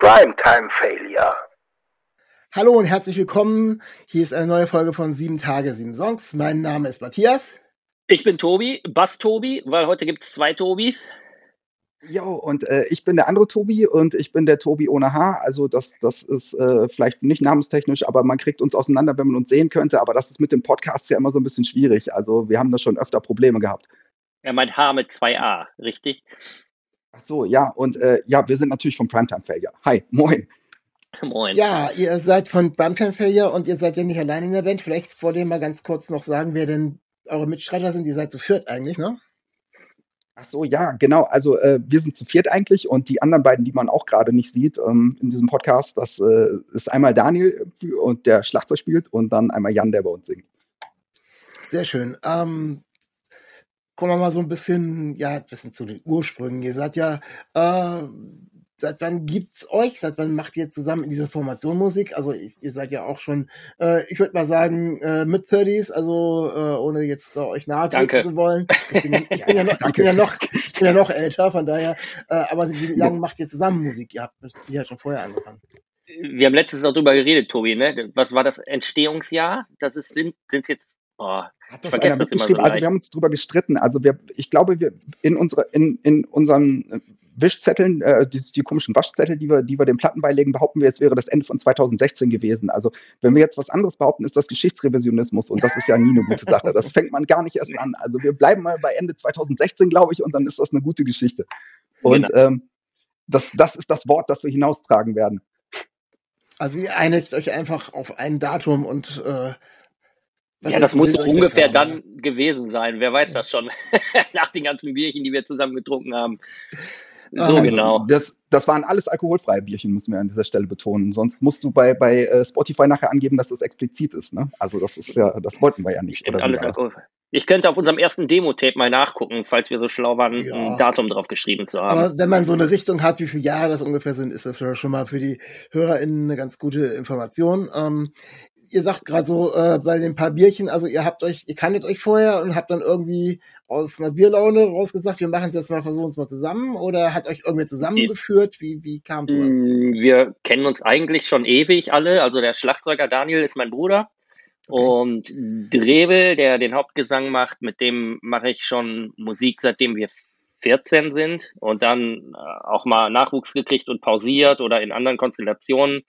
Primetime Failure. Hallo und herzlich willkommen. Hier ist eine neue Folge von Sieben Tage, Sieben Songs. Mein Name ist Matthias. Ich bin Tobi, Bass Tobi, weil heute gibt es zwei Tobis. Jo, und äh, ich bin der andere Tobi und ich bin der Tobi ohne Haar. Also das, das ist äh, vielleicht nicht namenstechnisch, aber man kriegt uns auseinander, wenn man uns sehen könnte. Aber das ist mit dem Podcast ja immer so ein bisschen schwierig. Also wir haben da schon öfter Probleme gehabt. Er meint Haar mit zwei A, richtig? Ach so, ja, und äh, ja, wir sind natürlich vom Primetime Failure. Hi, moin. Moin. Ja, ihr seid von Primetime Failure und ihr seid ja nicht allein in der Band. Vielleicht wollt ihr mal ganz kurz noch sagen, wer denn eure Mitstreiter sind. Ihr seid zu viert eigentlich, ne? Ach so, ja, genau. Also äh, wir sind zu viert eigentlich und die anderen beiden, die man auch gerade nicht sieht ähm, in diesem Podcast, das äh, ist einmal Daniel und der Schlagzeug spielt und dann einmal Jan, der bei uns singt. Sehr schön. Ähm, kommen wir mal so ein bisschen, ja, ein bisschen zu den Ursprüngen. Ihr seid ja, äh, seit wann gibt's euch? Seit wann macht ihr zusammen in dieser Formation Musik? Also ihr seid ja auch schon, äh, ich würde mal sagen, äh, mit 30s, also äh, ohne jetzt da euch nahe treten zu wollen. Ich bin, ich bin, ja, noch, ich bin ja noch, ich bin ja noch älter, von daher. Äh, aber wie lange macht ihr zusammen Musik? Ihr habt Sicherheit schon vorher angefangen. Wir haben letztes Jahr darüber geredet, Tobi, ne? Was war das Entstehungsjahr? Das ist, sind es jetzt Oh, Hat das einer mitgeschrieben? So also wir haben uns darüber gestritten. Also wir, ich glaube, wir in unsere, in, in unseren Wischzetteln, äh, die, die komischen Waschzettel, die wir, die wir den Platten beilegen, behaupten wir, es wäre das Ende von 2016 gewesen. Also wenn wir jetzt was anderes behaupten, ist das Geschichtsrevisionismus und das ist ja nie eine gute Sache. Das fängt man gar nicht erst an. Also wir bleiben mal bei Ende 2016, glaube ich, und dann ist das eine gute Geschichte. Und genau. ähm, das, das ist das Wort, das wir hinaustragen werden. Also ihr einigt euch einfach auf ein Datum und äh, was ja, das muss ungefähr dann gewesen sein. Wer weiß das schon? Nach den ganzen Bierchen, die wir zusammen getrunken haben. So also, genau. Das, das waren alles alkoholfreie Bierchen, müssen wir an dieser Stelle betonen. Sonst musst du bei, bei äh, Spotify nachher angeben, dass das explizit ist. Ne? Also das ist ja, das wollten wir ja nicht. Stimmt, alles alkoholfrei. Ich könnte auf unserem ersten Demo-Tape mal nachgucken, falls wir so schlau waren, ja. ein Datum drauf geschrieben zu haben. Aber wenn man so eine Richtung hat, wie viele Jahre das ungefähr sind, ist das schon mal für die HörerInnen eine ganz gute Information. Ähm, ihr sagt gerade so äh, bei den paar Bierchen, also ihr habt euch, ihr kanntet euch vorher und habt dann irgendwie aus einer Bierlaune rausgesagt, wir machen es jetzt mal, versuchen es mal zusammen oder hat euch irgendwie zusammengeführt? Wie, wie kam das? Mm, wir kennen uns eigentlich schon ewig alle. Also der Schlagzeuger Daniel ist mein Bruder. Okay. Und Drevel, der den Hauptgesang macht, mit dem mache ich schon Musik, seitdem wir 14 sind und dann äh, auch mal Nachwuchs gekriegt und pausiert oder in anderen Konstellationen.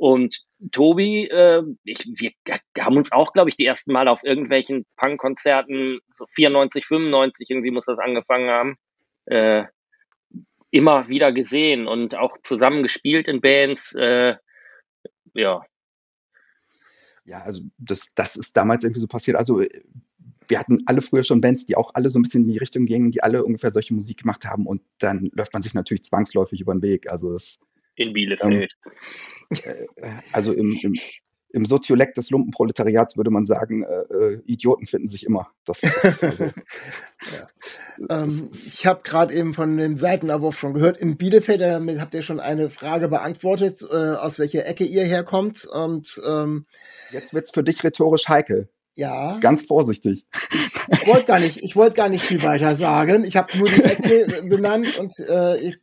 Und Tobi, äh, ich, wir haben uns auch, glaube ich, die ersten Mal auf irgendwelchen Punk-Konzerten, so 94, 95 irgendwie muss das angefangen haben, äh, immer wieder gesehen und auch zusammen gespielt in Bands. Äh, ja. Ja, also das, das ist damals irgendwie so passiert. Also wir hatten alle früher schon Bands, die auch alle so ein bisschen in die Richtung gingen, die alle ungefähr solche Musik gemacht haben und dann läuft man sich natürlich zwangsläufig über den Weg. Also das, in Bielefeld. Ähm, äh, also im, im, im Soziolekt des Lumpenproletariats würde man sagen, äh, äh Idioten finden sich immer. Das, das also, ja. ähm, ich habe gerade eben von dem Seitenabwurf schon gehört. In Bielefeld damit habt ihr schon eine Frage beantwortet, äh, aus welcher Ecke ihr herkommt. Und ähm, jetzt wird's für dich rhetorisch heikel. Ja. Ganz vorsichtig. Ich wollte gar nicht, ich wollte gar nicht viel weiter sagen. Ich habe nur die Ecke benannt und äh, ich,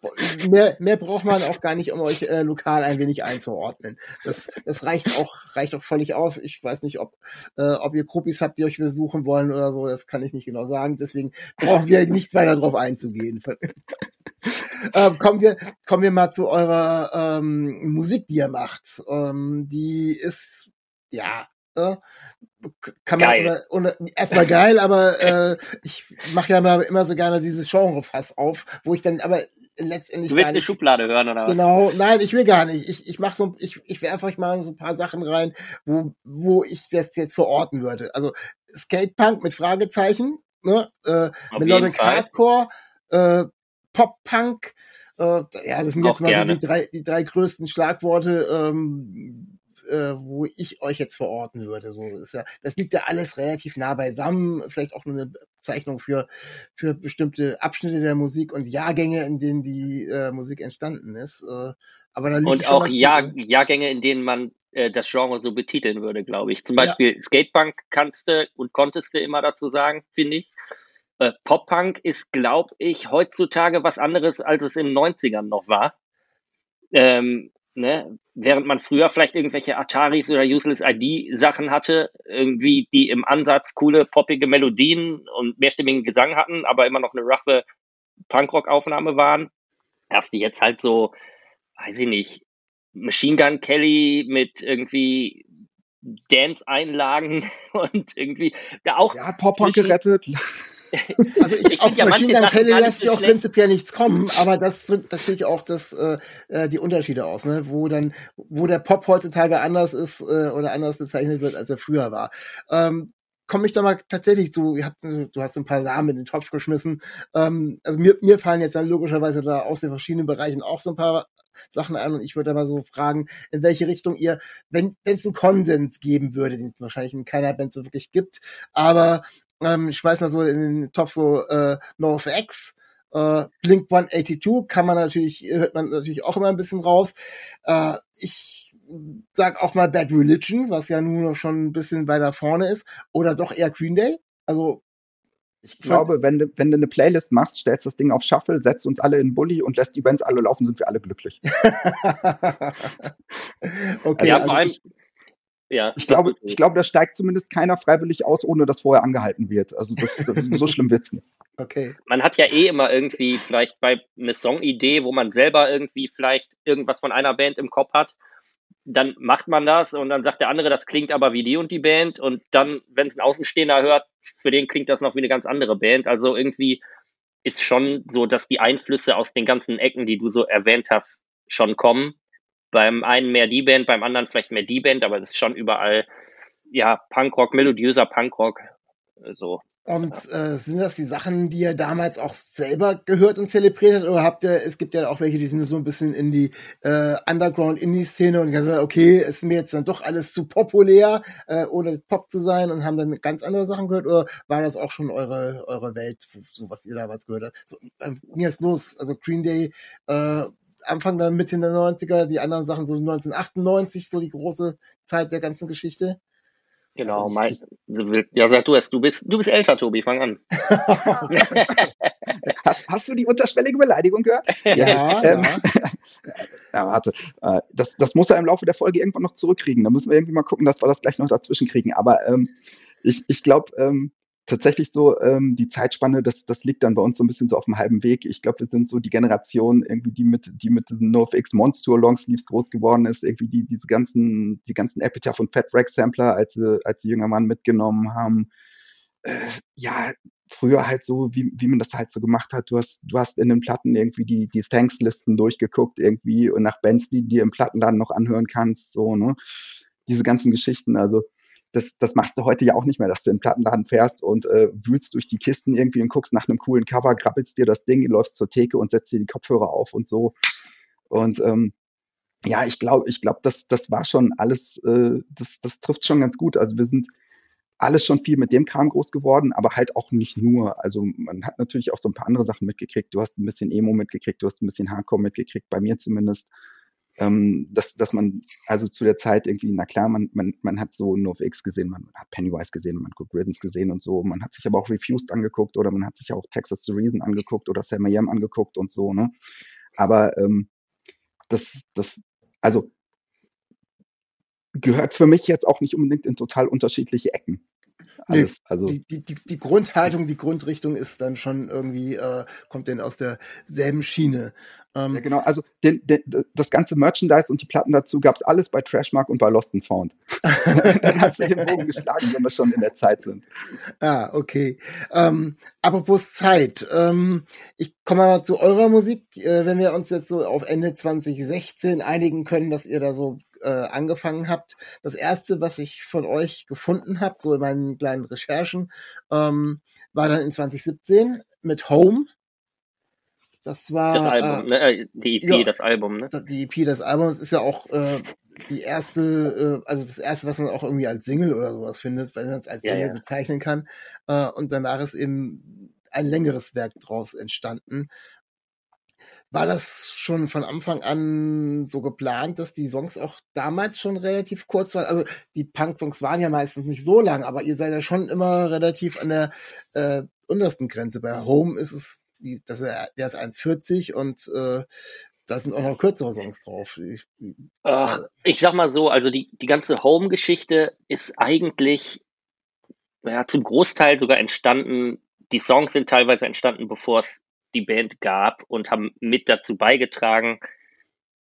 mehr, mehr braucht man auch gar nicht, um euch äh, lokal ein wenig einzuordnen. Das, das reicht auch, reicht auch völlig aus. Ich weiß nicht, ob, äh, ob ihr Gruppis habt, die euch besuchen wollen oder so. Das kann ich nicht genau sagen. Deswegen brauchen wir nicht weiter darauf einzugehen. ähm, kommen wir, kommen wir mal zu eurer ähm, Musik, die ihr macht. Ähm, die ist ja äh, kann man geil. Ohne, erstmal geil, aber äh, ich mache ja immer, immer so gerne dieses Genre-Fass auf, wo ich dann aber letztendlich. Du willst eine Schublade hören, oder? Genau, nein, ich will gar nicht. Ich, ich mach so, ich, ich werfe euch mal so ein paar Sachen rein, wo, wo ich das jetzt verorten würde. Also Skatepunk mit Fragezeichen, ne? Äh, Melodic Hardcore, äh, Pop-Punk, äh, ja, das sind jetzt mal so die drei, die drei größten Schlagworte, ähm, äh, wo ich euch jetzt verorten würde. So ist ja, das liegt ja alles relativ nah beisammen. Vielleicht auch nur eine Bezeichnung für für bestimmte Abschnitte der Musik und Jahrgänge, in denen die äh, Musik entstanden ist. Äh, aber da und auch Jahr, Jahrgänge, in denen man äh, das Genre so betiteln würde, glaube ich. Zum Beispiel ja. Skatepunk kannst du und konntest du immer dazu sagen, finde ich. Äh, Pop-Punk ist, glaube ich, heutzutage was anderes, als es in den 90ern noch war. Ähm, Ne? Während man früher vielleicht irgendwelche Ataris oder Useless ID Sachen hatte, irgendwie, die im Ansatz coole, poppige Melodien und mehrstimmigen Gesang hatten, aber immer noch eine roughe Punkrock-Aufnahme waren, hast du jetzt halt so, weiß ich nicht, Machine Gun Kelly mit irgendwie Dance-Einlagen und irgendwie da auch. Ja, Pop-Punk gerettet. Also ich, ich auf ja Machine Gun Kelly lässt sich auch prinzipiell nichts kommen, aber das drückt natürlich auch das, äh, äh, die Unterschiede aus, ne? wo dann, wo der Pop heutzutage anders ist äh, oder anders bezeichnet wird, als er früher war. Ähm, komme ich da mal tatsächlich zu, ihr habt, du hast ein paar Samen in den Topf geschmissen. Ähm, also mir, mir fallen jetzt dann logischerweise da aus den verschiedenen Bereichen auch so ein paar Sachen an und ich würde aber so fragen, in welche Richtung ihr, wenn es einen Konsens geben würde, den es wahrscheinlich in keiner Band so wirklich gibt, aber ähm, ich schmeiß mal so in den Topf so äh, NoFX, äh, Blink 182 kann man natürlich, hört man natürlich auch immer ein bisschen raus. Äh, ich sag auch mal Bad Religion, was ja nun noch schon ein bisschen weiter vorne ist, oder doch eher Green Day. Also ich glaube, wenn du, wenn du eine Playlist machst, stellst das Ding auf Shuffle, setzt uns alle in Bulli und lässt die Bands alle laufen, sind wir alle glücklich. okay, ja, also vor allem, ich, ja, ich glaube, ich glaube, da steigt zumindest keiner freiwillig aus, ohne dass vorher angehalten wird. Also das, so schlimm wird's nicht. Okay. Man hat ja eh immer irgendwie vielleicht bei eine Songidee, wo man selber irgendwie vielleicht irgendwas von einer Band im Kopf hat. Dann macht man das und dann sagt der andere, das klingt aber wie die und die Band. Und dann, wenn es ein Außenstehender hört, für den klingt das noch wie eine ganz andere Band. Also irgendwie ist schon so, dass die Einflüsse aus den ganzen Ecken, die du so erwähnt hast, schon kommen beim einen mehr die Band, beim anderen vielleicht mehr die Band, aber das ist schon überall, ja, Punkrock, melodiöser Punkrock, so. Und äh, sind das die Sachen, die ihr damals auch selber gehört und zelebriert habt? Oder habt ihr, es gibt ja auch welche, die sind so ein bisschen in die äh, Underground-Indie-Szene und gesagt, okay, ist mir jetzt dann doch alles zu populär, äh, ohne Pop zu sein und haben dann ganz andere Sachen gehört? Oder war das auch schon eure, eure Welt, so was ihr damals gehört habt? So, äh, mir ist los, also Green Day, äh, Anfang der Mitte der 90er, die anderen Sachen so 1998, so die große Zeit der ganzen Geschichte. Genau, mein, ja, sag du es, du bist, du bist älter, Tobi, fang an. hast, hast, du die unterschwellige Beleidigung gehört? Ja, ähm, ja. warte. Äh, das, das muss er im Laufe der Folge irgendwann noch zurückkriegen. Da müssen wir irgendwie mal gucken, dass wir das gleich noch dazwischen kriegen. Aber ähm, ich, ich glaube, ähm, tatsächlich so, ähm, die Zeitspanne, das, das liegt dann bei uns so ein bisschen so auf dem halben Weg. Ich glaube, wir sind so die Generation, irgendwie, die mit, die mit diesen NoFX Monster Longsleeves groß geworden ist, irgendwie die, diese ganzen, die ganzen Epitaph und Fat Rack Sampler, als sie, als sie junger Mann mitgenommen haben. Äh, ja, früher halt so, wie, wie man das halt so gemacht hat. Du hast, du hast in den Platten irgendwie die, die Thanks-Listen durchgeguckt, irgendwie, und nach Bands, die dir im Plattenladen noch anhören kannst, so, ne? Diese ganzen Geschichten, also, das, das machst du heute ja auch nicht mehr, dass du in den Plattenladen fährst und äh, wühlst durch die Kisten irgendwie und guckst nach einem coolen Cover, krabbelst dir das Ding, läufst zur Theke und setzt dir die Kopfhörer auf und so. Und ähm, ja, ich glaube, ich glaube, das, das war schon alles, äh, das, das trifft schon ganz gut. Also wir sind alles schon viel mit dem Kram groß geworden, aber halt auch nicht nur. Also man hat natürlich auch so ein paar andere Sachen mitgekriegt. Du hast ein bisschen Emo mitgekriegt, du hast ein bisschen Hardcore mitgekriegt, bei mir zumindest. Ähm, dass, dass man also zu der Zeit irgendwie, na klar, man, man, man hat so NoFX gesehen, man hat Pennywise gesehen, man hat Riddance gesehen und so, man hat sich aber auch Refused angeguckt oder man hat sich auch Texas to Reason angeguckt oder Sam Yam angeguckt und so, ne? Aber ähm, das, das, also gehört für mich jetzt auch nicht unbedingt in total unterschiedliche Ecken. Alles, also die, die, die Grundhaltung, die Grundrichtung ist dann schon irgendwie, äh, kommt denn aus derselben Schiene. Ähm, ja, genau, also den, den, das ganze Merchandise und die Platten dazu gab es alles bei Trashmark und bei Lost and Found. dann hast du den Bogen geschlagen, wenn wir schon in der Zeit sind. Ah, okay. Ähm, apropos Zeit, ähm, ich komme mal zu eurer Musik, äh, wenn wir uns jetzt so auf Ende 2016 einigen können, dass ihr da so äh, angefangen habt. Das erste, was ich von euch gefunden habe, so in meinen kleinen Recherchen, ähm, war dann in 2017 mit Home. Das war das Album, äh, ne? Äh, die EP, ja, das Album, ne? Die EP, das Album, das ist ja auch äh, die erste, äh, also das erste, was man auch irgendwie als Single oder sowas findet, weil man es als Single ja, ja. bezeichnen kann. Äh, und danach ist eben ein längeres Werk draus entstanden. War das schon von Anfang an so geplant, dass die Songs auch damals schon relativ kurz waren? Also die Punk-Songs waren ja meistens nicht so lang, aber ihr seid ja schon immer relativ an der äh, untersten Grenze. Bei Home ist es, die, das, der ist 1,40 und äh, da sind auch noch kürzere Songs drauf. Ich, Ach, ich sag mal so, also die, die ganze Home-Geschichte ist eigentlich ja, zum Großteil sogar entstanden. Die Songs sind teilweise entstanden, bevor es die Band gab und haben mit dazu beigetragen,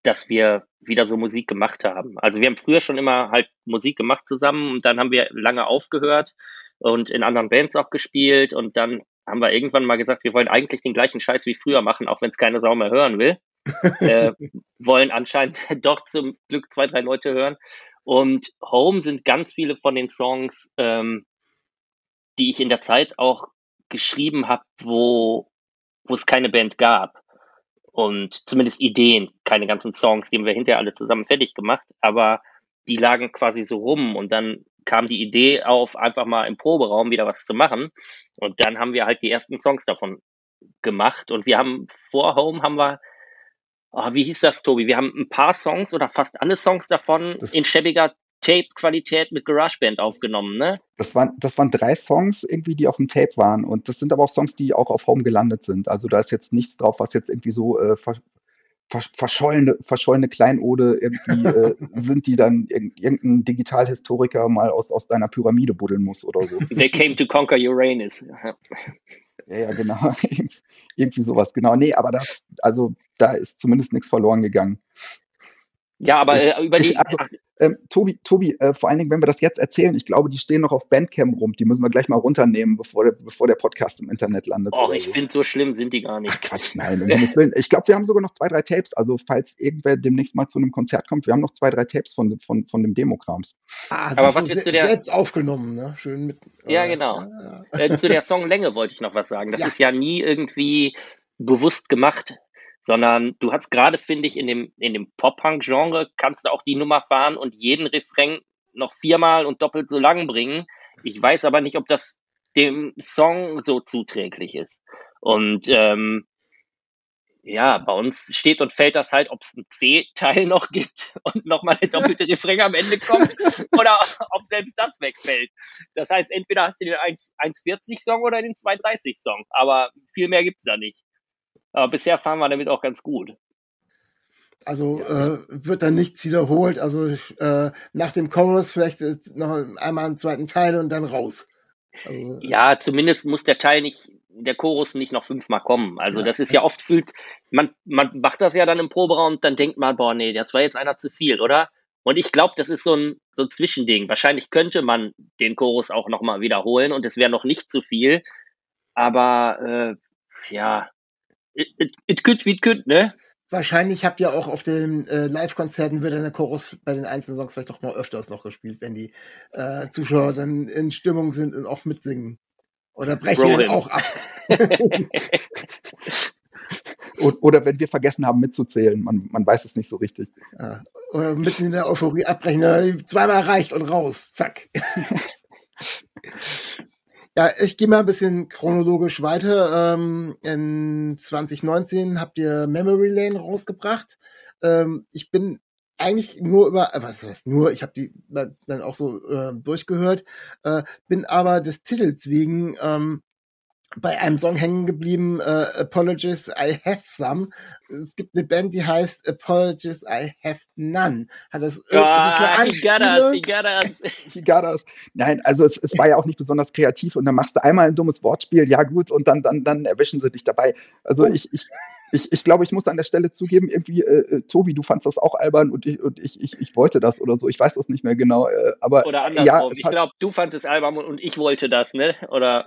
dass wir wieder so Musik gemacht haben. Also wir haben früher schon immer halt Musik gemacht zusammen und dann haben wir lange aufgehört und in anderen Bands auch gespielt und dann haben wir irgendwann mal gesagt, wir wollen eigentlich den gleichen Scheiß wie früher machen, auch wenn es keine Sau mehr hören will. äh, wollen anscheinend doch zum Glück zwei, drei Leute hören. Und Home sind ganz viele von den Songs, ähm, die ich in der Zeit auch geschrieben habe, wo wo es keine Band gab. Und zumindest Ideen, keine ganzen Songs, die haben wir hinterher alle zusammen fertig gemacht, aber die lagen quasi so rum und dann kam die Idee auf, einfach mal im Proberaum wieder was zu machen. Und dann haben wir halt die ersten Songs davon gemacht. Und wir haben vor Home haben wir, oh, wie hieß das, Tobi? Wir haben ein paar Songs oder fast alle Songs davon das in schäbiger Tape-Qualität mit GarageBand aufgenommen, ne? Das waren, das waren drei Songs irgendwie, die auf dem Tape waren. Und das sind aber auch Songs, die auch auf Home gelandet sind. Also da ist jetzt nichts drauf, was jetzt irgendwie so äh, ver, verschollene, verschollene Kleinode irgendwie äh, sind, die dann irgendein Digitalhistoriker mal aus, aus deiner Pyramide buddeln muss oder so. They came to conquer Uranus. ja, ja, genau. irgendwie sowas, genau. Nee, aber das, also da ist zumindest nichts verloren gegangen. Ja, aber äh, über die. Also, ähm, Tobi, Tobi äh, vor allen Dingen, wenn wir das jetzt erzählen, ich glaube, die stehen noch auf Bandcamp rum. Die müssen wir gleich mal runternehmen, bevor der, bevor der Podcast im Internet landet. Oh, ich so. finde, so schlimm sind die gar nicht. Ach, Quatsch, nein. Um ich glaube, wir haben sogar noch zwei, drei Tapes. Also, falls irgendwer demnächst mal zu einem Konzert kommt, wir haben noch zwei, drei Tapes von, von, von dem Demokrams. Ah, aber was jetzt zu der. Selbst aufgenommen, ne? Schön mit. Ja, äh, genau. Äh, zu der Songlänge wollte ich noch was sagen. Das ja. ist ja nie irgendwie bewusst gemacht sondern du hast gerade, finde ich, in dem, in dem Pop-Punk-Genre kannst du auch die Nummer fahren und jeden Refrain noch viermal und doppelt so lang bringen. Ich weiß aber nicht, ob das dem Song so zuträglich ist. Und ähm, ja, bei uns steht und fällt das halt, ob es einen C-Teil noch gibt und nochmal eine doppelte Refrain am Ende kommt oder ob selbst das wegfällt. Das heißt, entweder hast du den 1,40-Song oder den 2,30-Song, aber viel mehr gibt's da nicht. Aber bisher fahren wir damit auch ganz gut. Also äh, wird dann nichts wiederholt. Also äh, nach dem Chorus vielleicht noch einmal einen zweiten Teil und dann raus. Also, äh, ja, zumindest muss der Teil nicht, der Chorus nicht noch fünfmal kommen. Also ja. das ist ja oft fühlt, man, man macht das ja dann im Proberaum und dann denkt man, boah, nee, das war jetzt einer zu viel, oder? Und ich glaube, das ist so ein, so ein Zwischending. Wahrscheinlich könnte man den Chorus auch nochmal wiederholen und es wäre noch nicht zu viel. Aber äh, ja, it, could wie it could, ne? Wahrscheinlich habt ihr auch auf den äh, Live-Konzerten wird dann der Chorus bei den einzelnen Songs vielleicht auch mal öfters noch gespielt, wenn die äh, Zuschauer dann in Stimmung sind und auch mitsingen. Oder brechen dann auch ab. Oder wenn wir vergessen haben mitzuzählen, man, man weiß es nicht so richtig. Ja. Oder mitten in der Euphorie abbrechen, zweimal reicht und raus, zack. Ja, ich gehe mal ein bisschen chronologisch weiter. Ähm, in 2019 habt ihr Memory Lane rausgebracht. Ähm, ich bin eigentlich nur über, äh, was heißt nur, ich habe die dann auch so äh, durchgehört, äh, bin aber des Titels wegen ähm, bei einem Song hängen geblieben, äh, Apologies, I Have Some. Es gibt eine Band, die heißt Apologies, I Have None. Hat das, äh, ah, he got us, he got us. he got us. Nein, also es, es war ja auch nicht besonders kreativ und dann machst du einmal ein dummes Wortspiel, ja gut, und dann, dann, dann erwischen sie dich dabei. Also oh. ich, ich, ich, ich glaube, ich muss an der Stelle zugeben, irgendwie, äh, äh, Tobi, du fandst das auch albern und ich, und ich, ich, ich wollte das oder so. Ich weiß das nicht mehr genau. Äh, aber oder andersrum. Ja, ich glaube, du fandest es albern und ich wollte das, ne? Oder.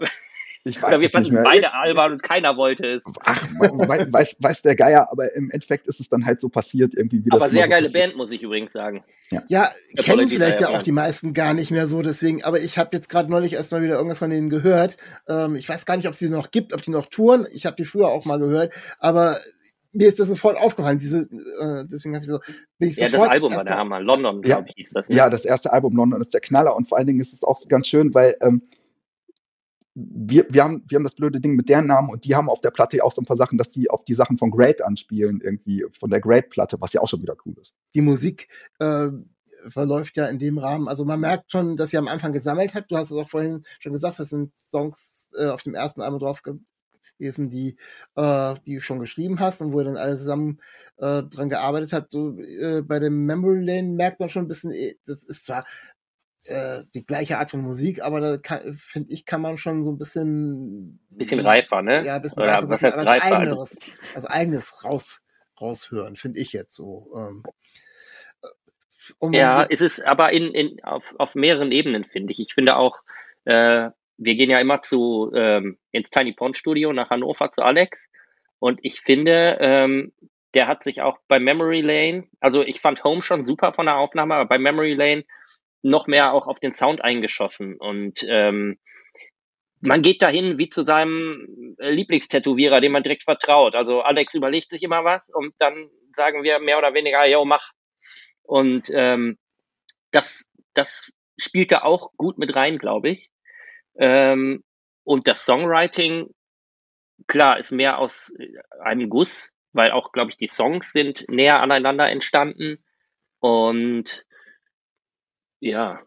Ich weiß Oder wir fanden es beide albern und keiner wollte es. Ach, weiß, weiß der Geier, aber im Endeffekt ist es dann halt so passiert irgendwie. Wie aber sehr so geile passiert. Band, muss ich übrigens sagen. Ja, ja kennen vielleicht ja auch die meisten gar nicht mehr so, deswegen, aber ich habe jetzt gerade neulich erstmal wieder irgendwas von denen gehört. Ähm, ich weiß gar nicht, ob es die noch gibt, ob die noch touren. Ich habe die früher auch mal gehört, aber mir ist das sofort aufgefallen. Diese, äh, deswegen habe ich so. Bin ich ja, das Album war der Hammer. London, ja, glaube ich, hieß das. Ne? Ja, das erste Album London ist der Knaller und vor allen Dingen ist es auch ganz schön, weil ähm, wir, wir, haben, wir haben das blöde Ding mit deren Namen und die haben auf der Platte auch so ein paar Sachen, dass die auf die Sachen von Great anspielen, irgendwie von der Great-Platte, was ja auch schon wieder cool ist. Die Musik äh, verläuft ja in dem Rahmen. Also man merkt schon, dass sie am Anfang gesammelt hat. Du hast es auch vorhin schon gesagt, das sind Songs äh, auf dem ersten Album drauf gewesen, die, äh, die du schon geschrieben hast und wo ihr dann alle zusammen äh, dran gearbeitet habt. So äh, bei dem Memory Lane merkt man schon ein bisschen, eh, das ist zwar äh, die gleiche Art von Musik, aber da finde ich, kann man schon so ein bisschen bisschen reifer, ne? Ja, ein bisschen Oder reifer, was bisschen, was reifer? Eigenes, also, was eigenes raus raushören, finde ich jetzt so. Ähm, äh, um ja, ist es aber in, in auf, auf mehreren Ebenen finde ich. Ich finde auch, äh, wir gehen ja immer zu ähm, ins Tiny Pond Studio nach Hannover zu Alex und ich finde, ähm, der hat sich auch bei Memory Lane, also ich fand Home schon super von der Aufnahme, aber bei Memory Lane noch mehr auch auf den Sound eingeschossen und ähm, man geht dahin wie zu seinem Lieblingstätowierer, dem man direkt vertraut. Also Alex überlegt sich immer was und dann sagen wir mehr oder weniger, yo, mach. Und ähm, das, das spielt da auch gut mit rein, glaube ich. Ähm, und das Songwriting, klar, ist mehr aus einem Guss, weil auch, glaube ich, die Songs sind näher aneinander entstanden. Und ja.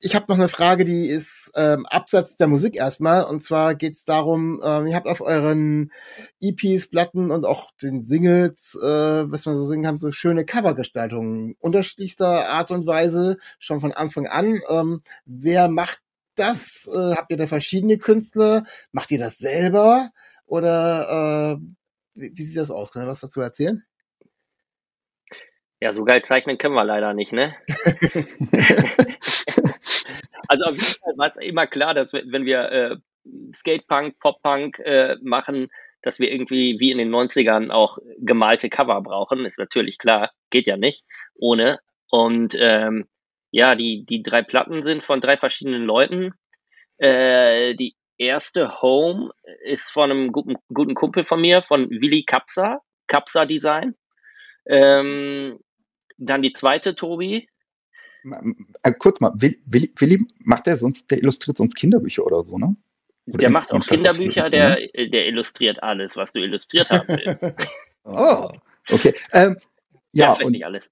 Ich habe noch eine Frage, die ist ähm, abseits der Musik erstmal. Und zwar geht es darum, ähm, ihr habt auf euren EPs, Platten und auch den Singles, äh, was man so singen kann, so schöne Covergestaltungen unterschiedlichster Art und Weise, schon von Anfang an. Ähm, wer macht das? Äh, habt ihr da verschiedene Künstler? Macht ihr das selber? Oder äh, wie, wie sieht das aus? Kann ihr was dazu erzählen? Ja, so geil zeichnen können wir leider nicht, ne? also auf jeden Fall war es immer klar, dass wir, wenn wir äh, Skatepunk, Poppunk äh, machen, dass wir irgendwie wie in den 90ern auch gemalte Cover brauchen. Ist natürlich klar, geht ja nicht ohne. Und ähm, ja, die, die drei Platten sind von drei verschiedenen Leuten. Äh, die erste Home ist von einem guten, guten Kumpel von mir, von Willi Kapsa, Kapsa Design. Ähm, dann die zweite, Tobi. Äh, kurz mal, Willi, Willi macht der sonst, der illustriert sonst Kinderbücher oder so, ne? Oder der macht auch Kinderbücher, der, ne? der illustriert alles, was du illustriert haben willst. oh, okay. Ähm, ja, ja, vielleicht und, nicht alles.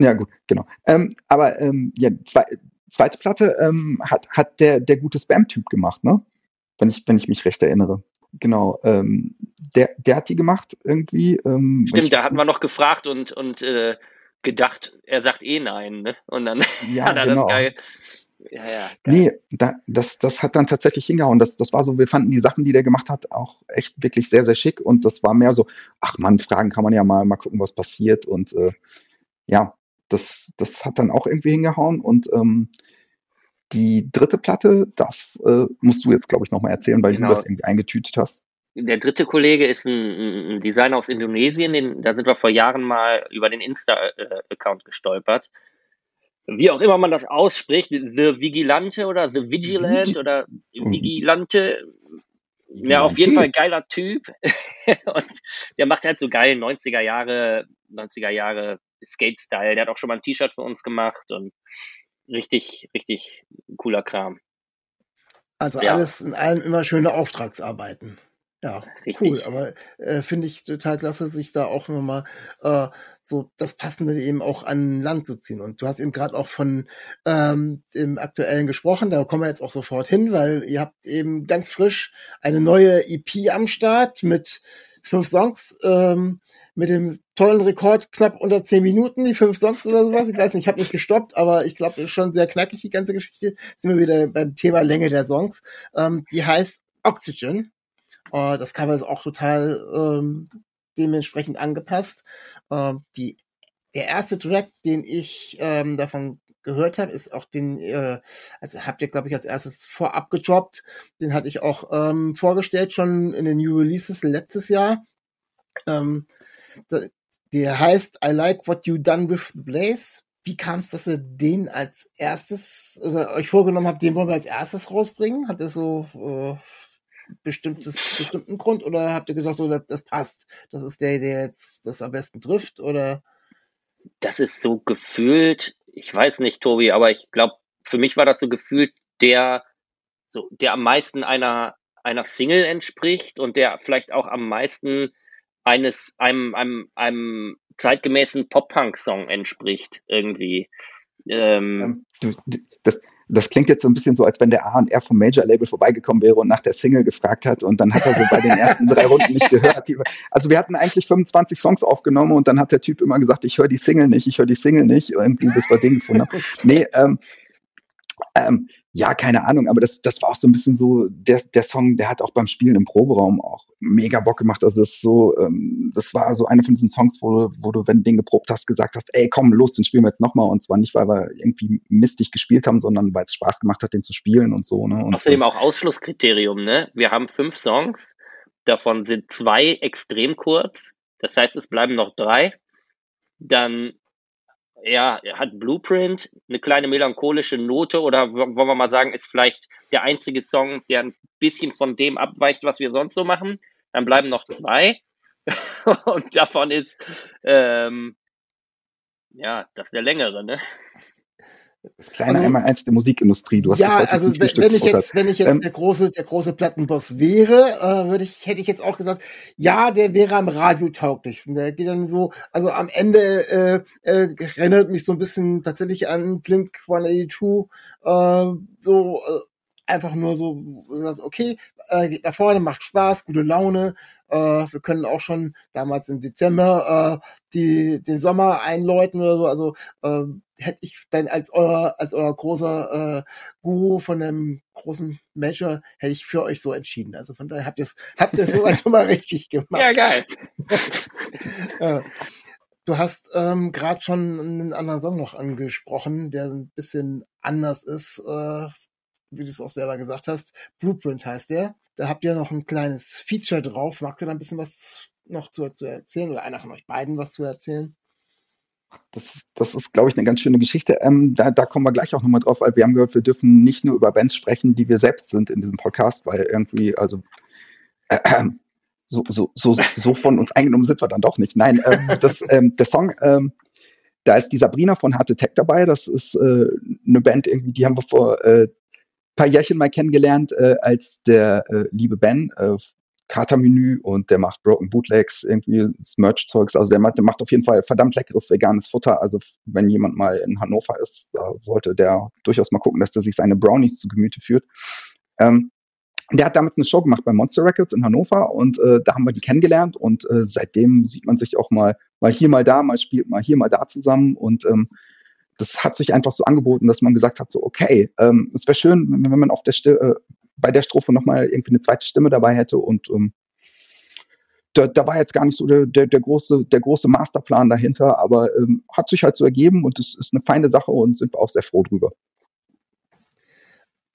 Ja, gut, genau. Ähm, aber ähm, ja, zwei, zweite Platte ähm, hat, hat der, der gute Spam-Typ gemacht, ne? Wenn ich, wenn ich mich recht erinnere. Genau. Ähm, der, der hat die gemacht irgendwie. Ähm, Stimmt, da hatten wir noch gefragt und, und äh, gedacht, er sagt eh nein, ne? Und dann ja, hat er genau. das geil. Ja, ja, geil. Nee, da, das, das hat dann tatsächlich hingehauen. Das, das war so, wir fanden die Sachen, die der gemacht hat, auch echt wirklich sehr, sehr schick. Und das war mehr so, ach man, Fragen kann man ja mal, mal gucken, was passiert. Und äh, ja, das, das hat dann auch irgendwie hingehauen. Und ähm, die dritte Platte, das äh, musst du jetzt, glaube ich, nochmal erzählen, weil genau. du das irgendwie eingetütet hast der dritte Kollege ist ein, ein Designer aus Indonesien, den, da sind wir vor Jahren mal über den Insta-Account gestolpert. Wie auch immer man das ausspricht, The Vigilante oder The Vigilant oder Vigilante. Ja, auf jeden Fall geiler Typ. und der macht halt so geil 90er Jahre, 90er Jahre Skate-Style. Der hat auch schon mal ein T-Shirt für uns gemacht und richtig, richtig cooler Kram. Also ja. alles in allem immer schöne Auftragsarbeiten. Ja, Richtig. cool, aber äh, finde ich total klasse, sich da auch nochmal äh, so das Passende eben auch an Land zu ziehen. Und du hast eben gerade auch von ähm, dem Aktuellen gesprochen, da kommen wir jetzt auch sofort hin, weil ihr habt eben ganz frisch eine neue EP am Start mit fünf Songs, ähm, mit dem tollen Rekord knapp unter zehn Minuten, die fünf Songs oder sowas. Ich weiß nicht, ich habe nicht gestoppt, aber ich glaube, ist schon sehr knackig, die ganze Geschichte. Jetzt sind wir wieder beim Thema Länge der Songs. Ähm, die heißt Oxygen. Äh, das Cover ist auch total ähm, dementsprechend angepasst. Äh, die, der erste Track, den ich ähm, davon gehört habe, ist auch den, äh, also habt ihr, glaube ich, als erstes vorab gedroppt. Den hatte ich auch ähm, vorgestellt, schon in den New Releases letztes Jahr. Ähm, der heißt I Like What You Done With The Blaze. Wie kam es, dass ihr den als erstes, oder euch vorgenommen habt, den wollen wir als erstes rausbringen? Hat ihr so äh, bestimmtes, bestimmten Grund oder habt ihr gesagt, so, das passt? Das ist der, der jetzt das am besten trifft oder? Das ist so gefühlt, ich weiß nicht, Tobi, aber ich glaube, für mich war das so gefühlt der, so, der am meisten einer, einer Single entspricht und der vielleicht auch am meisten eines, einem, einem, einem zeitgemäßen Pop-Punk-Song entspricht, irgendwie. Ähm, ähm du, du, das, das klingt jetzt so ein bisschen so, als wenn der A&R vom Major-Label vorbeigekommen wäre und nach der Single gefragt hat und dann hat er so bei den ersten drei Runden nicht gehört. Also wir hatten eigentlich 25 Songs aufgenommen und dann hat der Typ immer gesagt, ich höre die Single nicht, ich höre die Single nicht, irgendwie bis wir Ding gefunden haben. Nee, ähm, ähm, ja, keine Ahnung, aber das, das war auch so ein bisschen so, der, der Song, der hat auch beim Spielen im Proberaum auch mega Bock gemacht. Also das ist so, ähm, das war so einer von diesen Songs, wo du, wo du, wenn du den geprobt hast, gesagt hast, ey, komm, los, den spielen wir jetzt nochmal. Und zwar nicht, weil wir irgendwie mistig gespielt haben, sondern weil es Spaß gemacht hat, den zu spielen und so. Ne? Und Außerdem auch Ausschlusskriterium, ne? Wir haben fünf Songs, davon sind zwei extrem kurz. Das heißt, es bleiben noch drei. Dann ja, hat Blueprint eine kleine melancholische Note oder wollen wir mal sagen, ist vielleicht der einzige Song, der ein bisschen von dem abweicht, was wir sonst so machen. Dann bleiben noch zwei. Und davon ist, ähm, ja, das ist der längere, ne? Das kleine also, einmal eins der Musikindustrie. Du hast ja, also wenn, wenn ich jetzt, wenn ich jetzt ähm, der große, der große Plattenboss wäre, äh, würde ich, hätte ich jetzt auch gesagt, ja, der wäre am radiotauglichsten. Der geht dann so, also am Ende äh, äh, erinnert mich so ein bisschen tatsächlich an Blink 182, äh, so äh, einfach nur so, okay, äh, geht nach vorne, macht Spaß, gute Laune. Äh, wir können auch schon damals im Dezember äh, die, den Sommer einläuten oder so. Also äh, hätte ich dann als euer, als euer großer äh, Guru von dem großen Major, hätte ich für euch so entschieden. Also von daher habt ihr es habt ihr so einfach mal richtig gemacht. Ja, geil. äh, Du hast ähm, gerade schon einen anderen Song noch angesprochen, der ein bisschen anders ist äh, wie du es auch selber gesagt hast. Blueprint heißt der. Da habt ihr noch ein kleines Feature drauf. Magst du da ein bisschen was noch zu, zu erzählen oder einer von euch beiden was zu erzählen? Das, das ist, glaube ich, eine ganz schöne Geschichte. Ähm, da, da kommen wir gleich auch nochmal drauf, weil wir haben gehört, wir dürfen nicht nur über Bands sprechen, die wir selbst sind in diesem Podcast, weil irgendwie, also äh, so, so, so, so von uns eingenommen sind wir dann doch nicht. Nein, ähm, das, ähm, der Song, ähm, da ist die Sabrina von Harte Tech dabei. Das ist äh, eine Band, irgendwie, die haben wir vor äh, paar Jährchen mal kennengelernt, äh, als der äh, liebe Ben, äh, Katermenü und der macht Broken Bootlegs, irgendwie Merch-Zeugs. Also der macht, der macht auf jeden Fall verdammt leckeres veganes Futter. Also wenn jemand mal in Hannover ist, da sollte der durchaus mal gucken, dass der sich seine Brownies zu Gemüte führt. Ähm, der hat damals eine Show gemacht bei Monster Records in Hannover und äh, da haben wir die kennengelernt und äh, seitdem sieht man sich auch mal mal hier mal da, mal spielt mal hier mal da zusammen und ähm, das hat sich einfach so angeboten, dass man gesagt hat, so, okay, ähm, es wäre schön, wenn, man auf der Stimme, äh, bei der Strophe nochmal irgendwie eine zweite Stimme dabei hätte und ähm, da, da war jetzt gar nicht so der, der, der, große, der große Masterplan dahinter, aber ähm, hat sich halt so ergeben und es ist eine feine Sache und sind wir auch sehr froh drüber.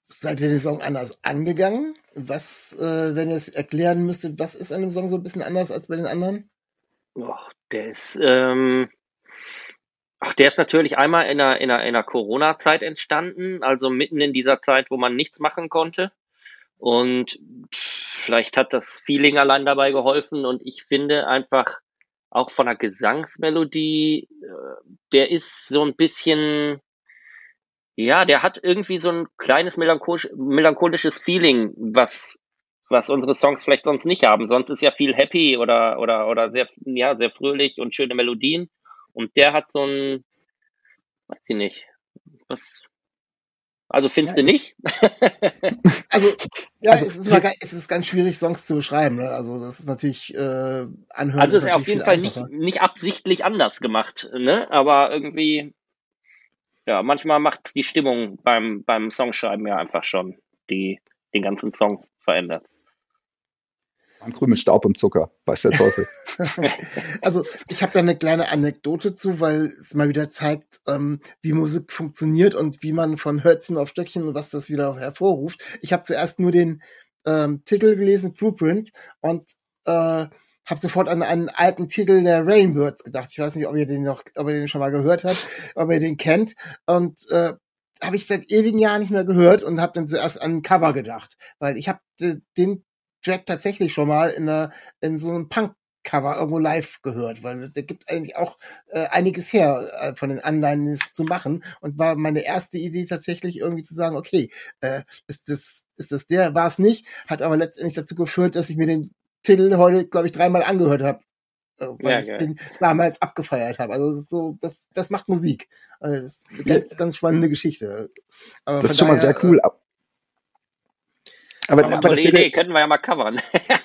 Seid ihr den Song anders angegangen? Was, äh, wenn ihr es erklären müsstet, was ist an dem Song so ein bisschen anders als bei den anderen? Och, der ist, ähm, Ach, der ist natürlich einmal in einer, in einer, in einer Corona-Zeit entstanden, also mitten in dieser Zeit, wo man nichts machen konnte. Und vielleicht hat das Feeling allein dabei geholfen. Und ich finde einfach auch von der Gesangsmelodie, äh, der ist so ein bisschen, ja, der hat irgendwie so ein kleines melancholisch, melancholisches Feeling, was was unsere Songs vielleicht sonst nicht haben. Sonst ist ja viel happy oder, oder, oder sehr, ja, sehr fröhlich und schöne Melodien. Und der hat so ein, weiß ich nicht, was, also findest ja, du nicht? also, ja, also, es, ist mal, es ist ganz schwierig, Songs zu beschreiben. Ne? Also, das ist natürlich äh, anhören. Also, es ist auf jeden Fall nicht, nicht absichtlich anders gemacht, ne? Aber irgendwie, ja, manchmal macht die Stimmung beim, beim Songschreiben ja einfach schon, die den ganzen Song verändert. An Krümel Staub und Zucker, weiß der Teufel. also ich habe da eine kleine Anekdote zu, weil es mal wieder zeigt, ähm, wie Musik funktioniert und wie man von Hölzchen auf Stöckchen und was das wieder hervorruft. Ich habe zuerst nur den ähm, Titel gelesen, Blueprint, und äh, habe sofort an einen alten Titel der Rainbirds gedacht. Ich weiß nicht, ob ihr den noch, ob ihr den schon mal gehört habt, ob ihr den kennt. Und äh, habe ich seit ewigen Jahren nicht mehr gehört und habe dann zuerst an ein Cover gedacht, weil ich habe den Track tatsächlich schon mal in, einer, in so einem Punk-Cover irgendwo live gehört, weil der gibt eigentlich auch äh, einiges her, äh, von den Anleihen zu machen. Und war meine erste Idee tatsächlich irgendwie zu sagen, okay, äh, ist das, ist das der, war es nicht, hat aber letztendlich dazu geführt, dass ich mir den Titel heute, glaube ich, dreimal angehört habe. Äh, weil ja, ich geil. den damals abgefeiert habe. Also das so, das, das macht Musik. Also das ist eine ganz, ganz spannende Geschichte. Aber das ist schon daher, mal sehr cool. Äh, aber, aber, aber die Idee könnten wir ja mal covern.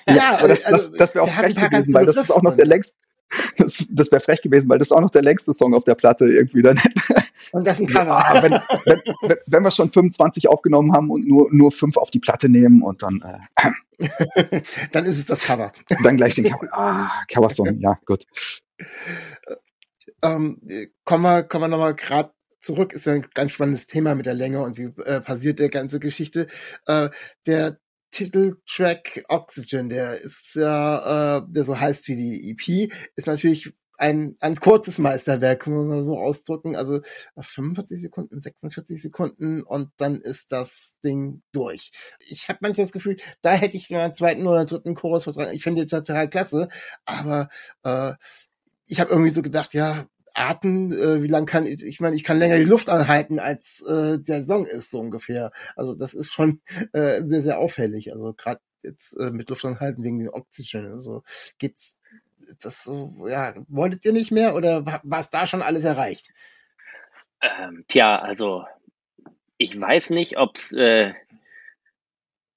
ja, aber das, das, das wäre auch frech gewesen, weil das ist auch noch der längste. Das, das wäre frech gewesen, weil das ist auch noch der längste Song auf der Platte irgendwie dann. Und das ist ein Cover. Ja, wenn, wenn, wenn, wir schon 25 aufgenommen haben und nur, nur fünf auf die Platte nehmen und dann. Äh, dann ist es das Cover. Dann gleich den Cover. Ah, Cover-Song, ja, gut. Ähm, kommen wir, kommen wir nochmal gerade zurück, ist ja ein ganz spannendes Thema mit der Länge und wie äh, passiert der ganze Geschichte. Äh, der Titeltrack Oxygen, der ist ja, äh, der so heißt wie die EP, ist natürlich ein, ein kurzes Meisterwerk, kann man so ausdrücken. Also 45 Sekunden, 46 Sekunden und dann ist das Ding durch. Ich habe manchmal das Gefühl, da hätte ich einen zweiten oder dritten Chorus vertragen. Ich finde die total klasse, aber äh, ich habe irgendwie so gedacht, ja, Arten, äh, wie lang kann ich, ich meine, ich kann länger die Luft anhalten, als äh, der Song ist, so ungefähr. Also das ist schon äh, sehr, sehr auffällig. Also gerade jetzt äh, mit Luft anhalten wegen den Oxygen. Also geht's das so, ja, wolltet ihr nicht mehr oder war es da schon alles erreicht? Ähm, tja, also ich weiß nicht, ob's, äh,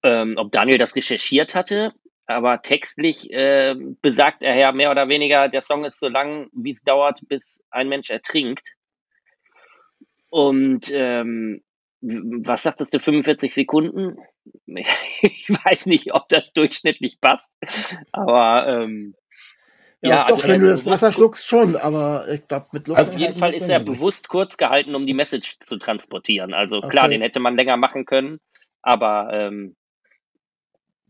ähm, ob Daniel das recherchiert hatte aber textlich äh, besagt er ja mehr oder weniger, der Song ist so lang, wie es dauert, bis ein Mensch ertrinkt. Und ähm, was sagt das du, 45 Sekunden? ich weiß nicht, ob das durchschnittlich passt, aber ähm, ja, ja doch, also, wenn du das Wasser schluckst, schon, aber ich glaube, mit Luft. Also auf jeden Fall ist er bewusst kurz gehalten, um die Message zu transportieren. Also klar, okay. den hätte man länger machen können, aber ähm,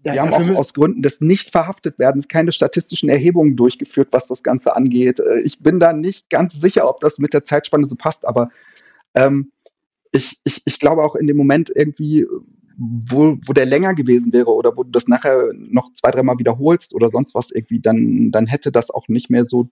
ja, wir haben auch aus Gründen des Nicht-Verhaftet-Werdens keine statistischen Erhebungen durchgeführt, was das Ganze angeht. Äh, ich bin da nicht ganz sicher, ob das mit der Zeitspanne so passt, aber ähm, ich, ich, ich glaube auch in dem Moment irgendwie, wo, wo der länger gewesen wäre oder wo du das nachher noch zwei, dreimal wiederholst oder sonst was irgendwie, dann, dann hätte das auch nicht mehr so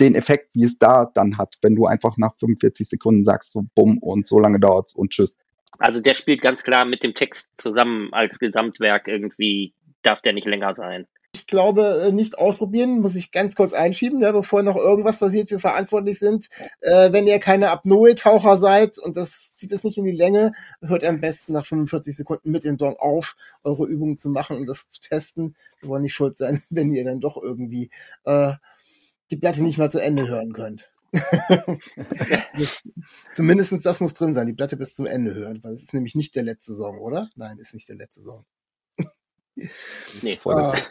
den Effekt, wie es da dann hat, wenn du einfach nach 45 Sekunden sagst, so bumm und so lange dauert's und tschüss. Also der spielt ganz klar mit dem Text zusammen als Gesamtwerk irgendwie, darf der nicht länger sein. Ich glaube, äh, nicht ausprobieren, muss ich ganz kurz einschieben, ja, bevor noch irgendwas passiert, wir verantwortlich sind. Äh, wenn ihr keine Apnoe-Taucher seid und das zieht es nicht in die Länge, hört am besten nach 45 Sekunden mit dem Song auf, eure Übungen zu machen und das zu testen. Wir wollen nicht schuld sein, wenn ihr dann doch irgendwie äh, die Platte nicht mal zu Ende hören könnt. Zumindest das muss drin sein, die Platte bis zum Ende hören, weil es ist nämlich nicht der letzte Song, oder? Nein, ist nicht der letzte Song. nee, äh,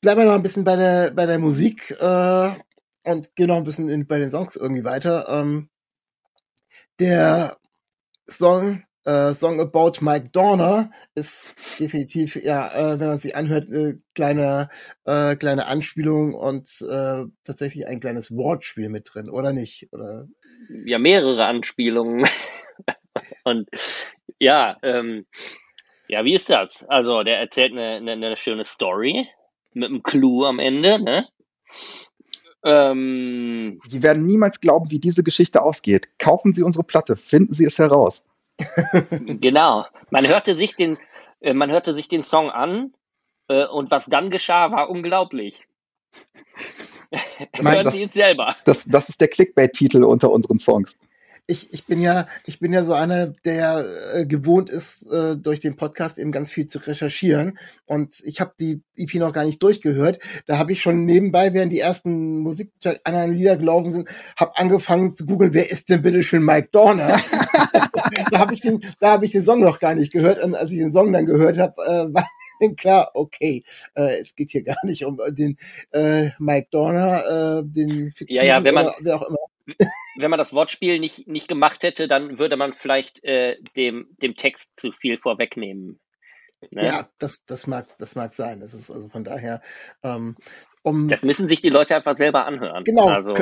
bleiben wir noch ein bisschen bei der, bei der Musik äh, und gehen noch ein bisschen in, bei den Songs irgendwie weiter. Ähm, der Song äh, Song About Mike Dorner ist definitiv, ja, äh, wenn man sich anhört, eine kleine, äh, kleine Anspielung und äh, tatsächlich ein kleines Wortspiel mit drin, oder nicht? Oder? Ja, mehrere Anspielungen. und ja, ähm, ja, wie ist das? Also, der erzählt eine, eine, eine schöne Story mit einem Clou am Ende, ne? Ähm, Sie werden niemals glauben, wie diese Geschichte ausgeht. Kaufen Sie unsere Platte, finden Sie es heraus. genau. Man hörte sich den äh, man hörte sich den Song an äh, und was dann geschah, war unglaublich. Nein, Hören das- Sie es selber. Das, das ist der Clickbait-Titel unter unseren Songs. Ich, ich bin ja, ich bin ja so einer, der äh, gewohnt ist, äh, durch den Podcast eben ganz viel zu recherchieren. Und ich habe die EP noch gar nicht durchgehört. Da habe ich schon nebenbei, während die ersten Musik anderen Lieder gelaufen sind, habe angefangen zu googeln, wer ist denn bitte schön Mike Dorner? da habe ich den, da habe ich den Song noch gar nicht gehört. Und als ich den Song dann gehört habe, äh, war klar, okay, äh, es geht hier gar nicht um den äh, Mike Dorner, äh, den Ja, ja, wenn man- oder wer auch immer. Wenn man das Wortspiel nicht, nicht gemacht hätte, dann würde man vielleicht äh, dem, dem Text zu viel vorwegnehmen. Ne? Ja, das, das mag, das mag sein. Das ist also von daher, ähm, um, Das müssen sich die Leute einfach selber anhören. genau, Also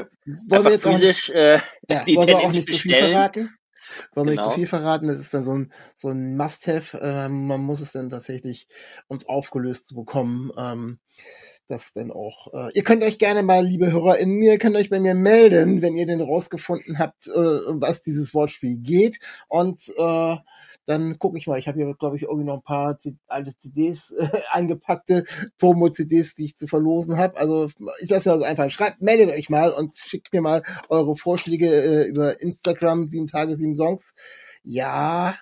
wollen wir jetzt auch nicht, physisch äh, ja, die wollen wir auch nicht zu viel bestellen. verraten? Wollen wir nicht zu Genau. viel verraten? Das ist dann so ein, so ein Must-Have. Ähm, man muss es dann tatsächlich, um es aufgelöst zu bekommen, ähm, das dann auch. Äh, ihr könnt euch gerne mal, liebe HörerInnen, ihr könnt euch bei mir melden, wenn ihr denn rausgefunden habt, äh, was dieses Wortspiel geht. Und äh, dann gucke ich mal. Ich habe hier, glaube ich, irgendwie noch ein paar alte CDs äh, eingepackte Promo-CDs, die ich zu verlosen habe. Also ich lasse mir das einfach. Schreibt, meldet euch mal und schickt mir mal eure Vorschläge äh, über Instagram, sieben Tage, sieben Songs. Ja,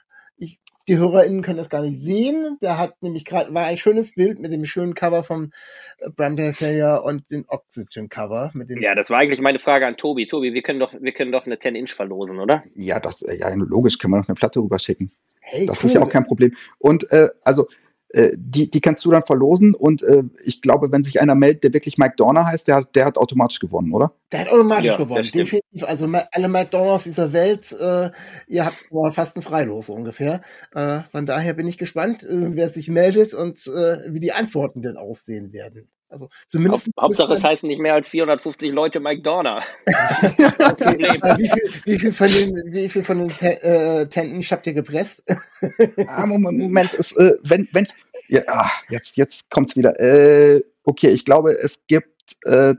die HörerInnen können das gar nicht sehen. Da hat nämlich gerade war ein schönes Bild mit dem schönen Cover vom äh, Brampton Failure und dem Oxygen Cover mit dem Ja, das war eigentlich meine Frage an Tobi. Tobi, wir können doch, wir können doch eine 10-Inch verlosen, oder? Ja, das, äh, ja, logisch, können wir noch eine Platte rüberschicken. Hey, Das ist ja auch kein Problem. Und äh, also äh, die, die kannst du dann verlosen und äh, ich glaube, wenn sich einer meldet, der wirklich Mike Dorner heißt, der, hat- der hat automatisch gewonnen, oder? Der hat automatisch Ja, gewonnen, definitiv. Also alle McDonalds dieser Welt, äh, ihr habt fast ein Freilos ungefähr. Äh, von daher bin ich gespannt, äh, wer sich meldet und äh, wie die Antworten denn aussehen werden. Also zumindest Haupt, Hauptsache, es heißt nicht mehr als 450 Leute Mike Dorner. Wie viel, wie viel von den, wie viel von den äh, Tenten habt ihr gepresst? Ah, Moment, Moment, es, äh, wenn, wenn, ja, ah, jetzt, jetzt kommt's wieder. Äh, okay, ich glaube, es gibt äh,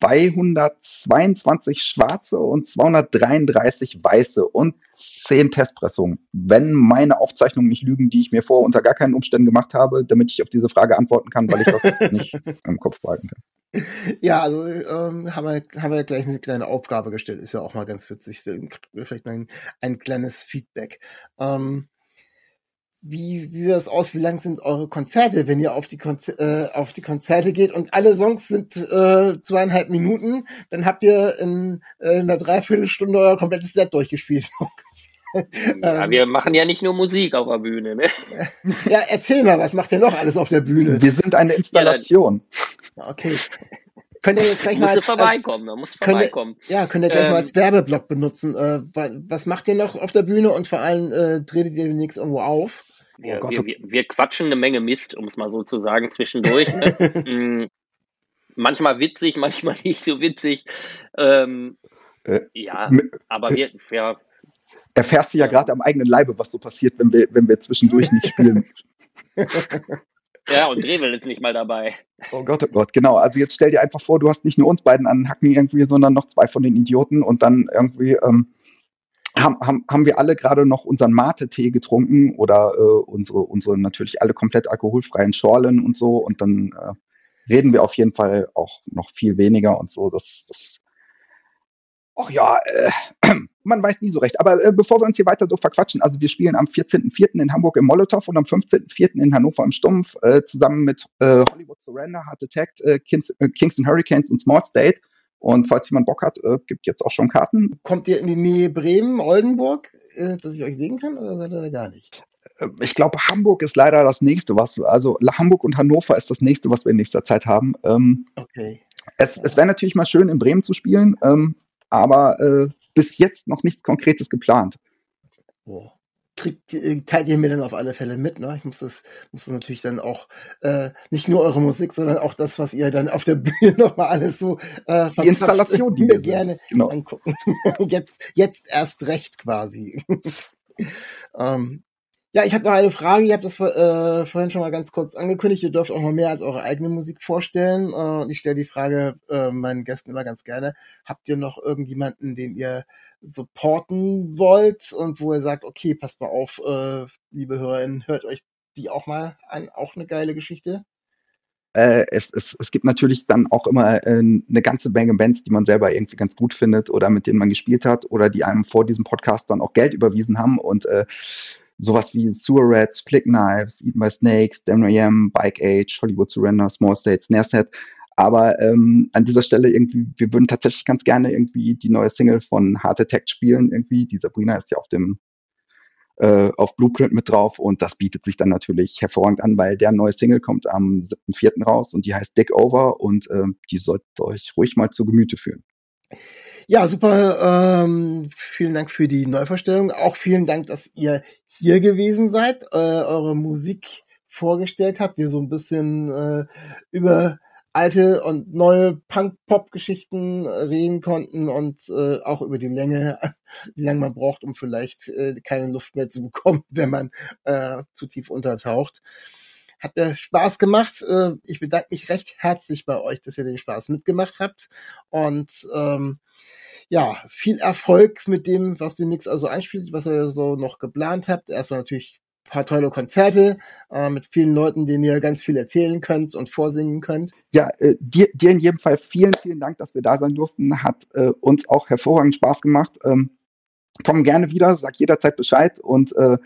222 schwarze und 233 weiße und 10 Testpressungen. Wenn meine Aufzeichnungen nicht lügen, die ich mir vor unter gar keinen Umständen gemacht habe, damit ich auf diese Frage antworten kann, weil ich das nicht im Kopf behalten kann. Ja, also ähm, haben, wir, haben wir gleich eine kleine Aufgabe gestellt. Ist ja auch mal ganz witzig. Vielleicht ein, ein kleines Feedback. Ähm, wie sieht das aus? Wie lang sind eure Konzerte, wenn ihr auf die, Konzer äh, auf die Konzerte geht und alle Songs sind äh, zweieinhalb Minuten, dann habt ihr in, äh, in einer Dreiviertelstunde euer komplettes Set durchgespielt. Ja, Ähm, wir machen ja nicht nur Musik auf der Bühne. Ne? ja, erzähl mal, was macht ihr noch alles auf der Bühne? Wir sind eine Installation. Okay. Könnt ihr jetzt gleich mal als, als, vorbeikommen, da musst du Könnt ihr- vorbeikommen. Ja, könnt ihr gleich Ähm, mal als Werbeblock benutzen. Äh, wa- was macht ihr noch auf der Bühne und vor allem äh, tretet ihr demnächst irgendwo auf? Wir, Oh Gott, wir, oh- wir, wir quatschen eine Menge Mist, um es mal so zu sagen, zwischendurch. Ne? Mm, manchmal witzig, manchmal nicht so witzig. Ähm, Äh, ja, aber wir, ja, Erfährst du ja gerade am eigenen Leibe, was so passiert, wenn wir, wenn wir zwischendurch nicht spielen. ja, und Revel ist nicht mal dabei. Oh Gott, oh Gott, genau. Also jetzt stell dir einfach vor, du hast nicht nur uns beiden an den Hacken irgendwie, sondern noch zwei von den Idioten und dann irgendwie ähm, haben, haben, haben wir alle gerade noch unseren Mate-Tee getrunken oder äh, unsere, unsere natürlich alle komplett alkoholfreien Schorlen und so und dann äh, reden wir auf jeden Fall auch noch viel weniger und so. Das, das Ach ja, äh, man weiß nie so recht. Aber äh, bevor wir uns hier weiter so verquatschen, also wir spielen am 14.04. in Hamburg im Molotow und am 15.04. in Hannover im Stumpf äh, zusammen mit äh, Hollywood Surrender, Heart Attack, äh, Kings, äh, Kingston Hurricanes und Small State. Und falls jemand Bock hat, äh, gibt jetzt auch schon Karten. Kommt ihr in die Nähe Bremen, Oldenburg, äh, dass ich euch sehen kann oder seid ihr da gar nicht? Äh, Ich glaube, Hamburg ist leider das nächste, was, also Hamburg und Hannover ist das nächste, was wir in nächster Zeit haben. Ähm, Okay. es es wäre natürlich mal schön, in Bremen zu spielen, ähm, aber äh, bis jetzt noch nichts Konkretes geplant. Oh. Kriegt, äh, teilt ihr mir dann auf alle Fälle mit, ne? Ich muss das, muss das natürlich dann auch äh, nicht nur eure Musik, sondern auch das, was ihr dann auf der Bühne nochmal alles so äh, Die Installation, die wir gerne Genau. angucken. jetzt, jetzt erst recht quasi. ähm, ja, ich habe noch eine Frage. Ihr habt das äh, vorhin schon mal ganz kurz angekündigt. Ihr dürft auch noch mehr als eure eigene Musik vorstellen. Äh, und ich stelle die Frage äh, meinen Gästen immer ganz gerne. Habt ihr noch irgendjemanden, den ihr supporten wollt und wo ihr sagt, okay, passt mal auf, äh, liebe HörerInnen, hört euch die auch mal ein, auch eine geile Geschichte? Äh, es, es, es gibt natürlich dann auch immer äh, eine ganze Menge Bands, die man selber irgendwie ganz gut findet oder mit denen man gespielt hat oder die einem vor diesem Podcast dann auch Geld überwiesen haben und äh, sowas wie Sewer Rats, Flick Knives, Eaten by Snakes, Damn Am, Bike Age, Hollywood Surrender, Small States, Nairset. Aber ähm, an dieser Stelle irgendwie, wir würden tatsächlich ganz gerne irgendwie die neue Single von Heart Attack spielen irgendwie. Die Sabrina ist ja auf dem äh, auf Blueprint mit drauf und das bietet sich dann natürlich hervorragend an, weil der neue Single kommt am 7.4. raus und die heißt Dick Over und äh, die solltet euch ruhig mal zu Gemüte führen. Ja, super. Ähm, vielen Dank für die Neuvorstellung. Auch vielen Dank, dass ihr hier gewesen seid, äh, eure Musik vorgestellt habt, wir so ein bisschen äh, über alte und neue Punk-Pop-Geschichten reden konnten und äh, auch über die Länge, wie lange man braucht, um vielleicht äh, keine Luft mehr zu bekommen, wenn man äh, zu tief untertaucht. Hat mir Spaß gemacht. Äh, ich bedanke mich recht herzlich bei euch, dass ihr den Spaß mitgemacht habt. Und ähm, ja, viel Erfolg mit dem, was nix also einspielt, was ihr so noch geplant habt. Erstmal natürlich paar tolle Konzerte äh, mit vielen Leuten, denen ihr ganz viel erzählen könnt und vorsingen könnt. Ja, äh, dir, dir in jedem Fall vielen, vielen Dank, dass wir da sein durften. Hat äh, uns auch hervorragend Spaß gemacht. Ähm, komm gerne wieder, sag jederzeit Bescheid und äh,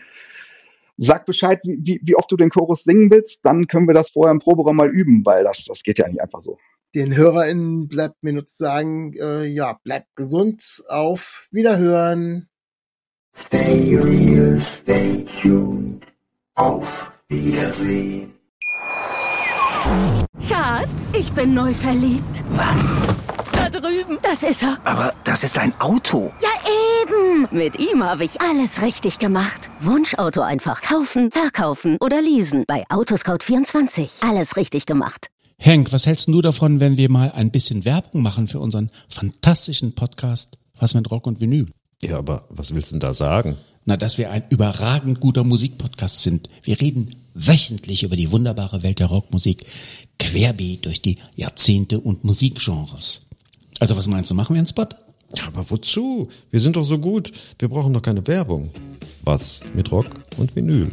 sag Bescheid, wie, wie, wie oft du den Chorus singen willst. Dann können wir das vorher im Proberaum mal üben, weil das, das geht ja nicht einfach so. Den HörerInnen bleibt mir nur zu sagen, äh, ja, bleibt gesund, auf Wiederhören. Stay real, stay tuned. Auf Wiedersehen. Schatz, ich bin neu verliebt. Was? Da drüben. Das ist er. Aber das ist ein Auto. Ja, eben. Mit ihm habe ich alles richtig gemacht. Wunschauto einfach kaufen, verkaufen oder leasen. Bei Autoscout24. Alles richtig gemacht. Henk, was hältst du davon, wenn wir mal ein bisschen Werbung machen für unseren fantastischen Podcast Was mit Rock und Vinyl? Ja, aber was willst du denn da sagen? Na, dass wir ein überragend guter Musikpodcast sind. Wir reden wöchentlich über die wunderbare Welt der Rockmusik, querbeet durch die Jahrzehnte und Musikgenres. Also was meinst du, machen wir einen Spot? Ja, aber wozu? Wir sind doch so gut. Wir brauchen doch keine Werbung. Was mit Rock und Vinyl?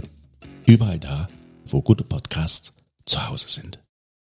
Überall da, wo gute Podcasts zu Hause sind.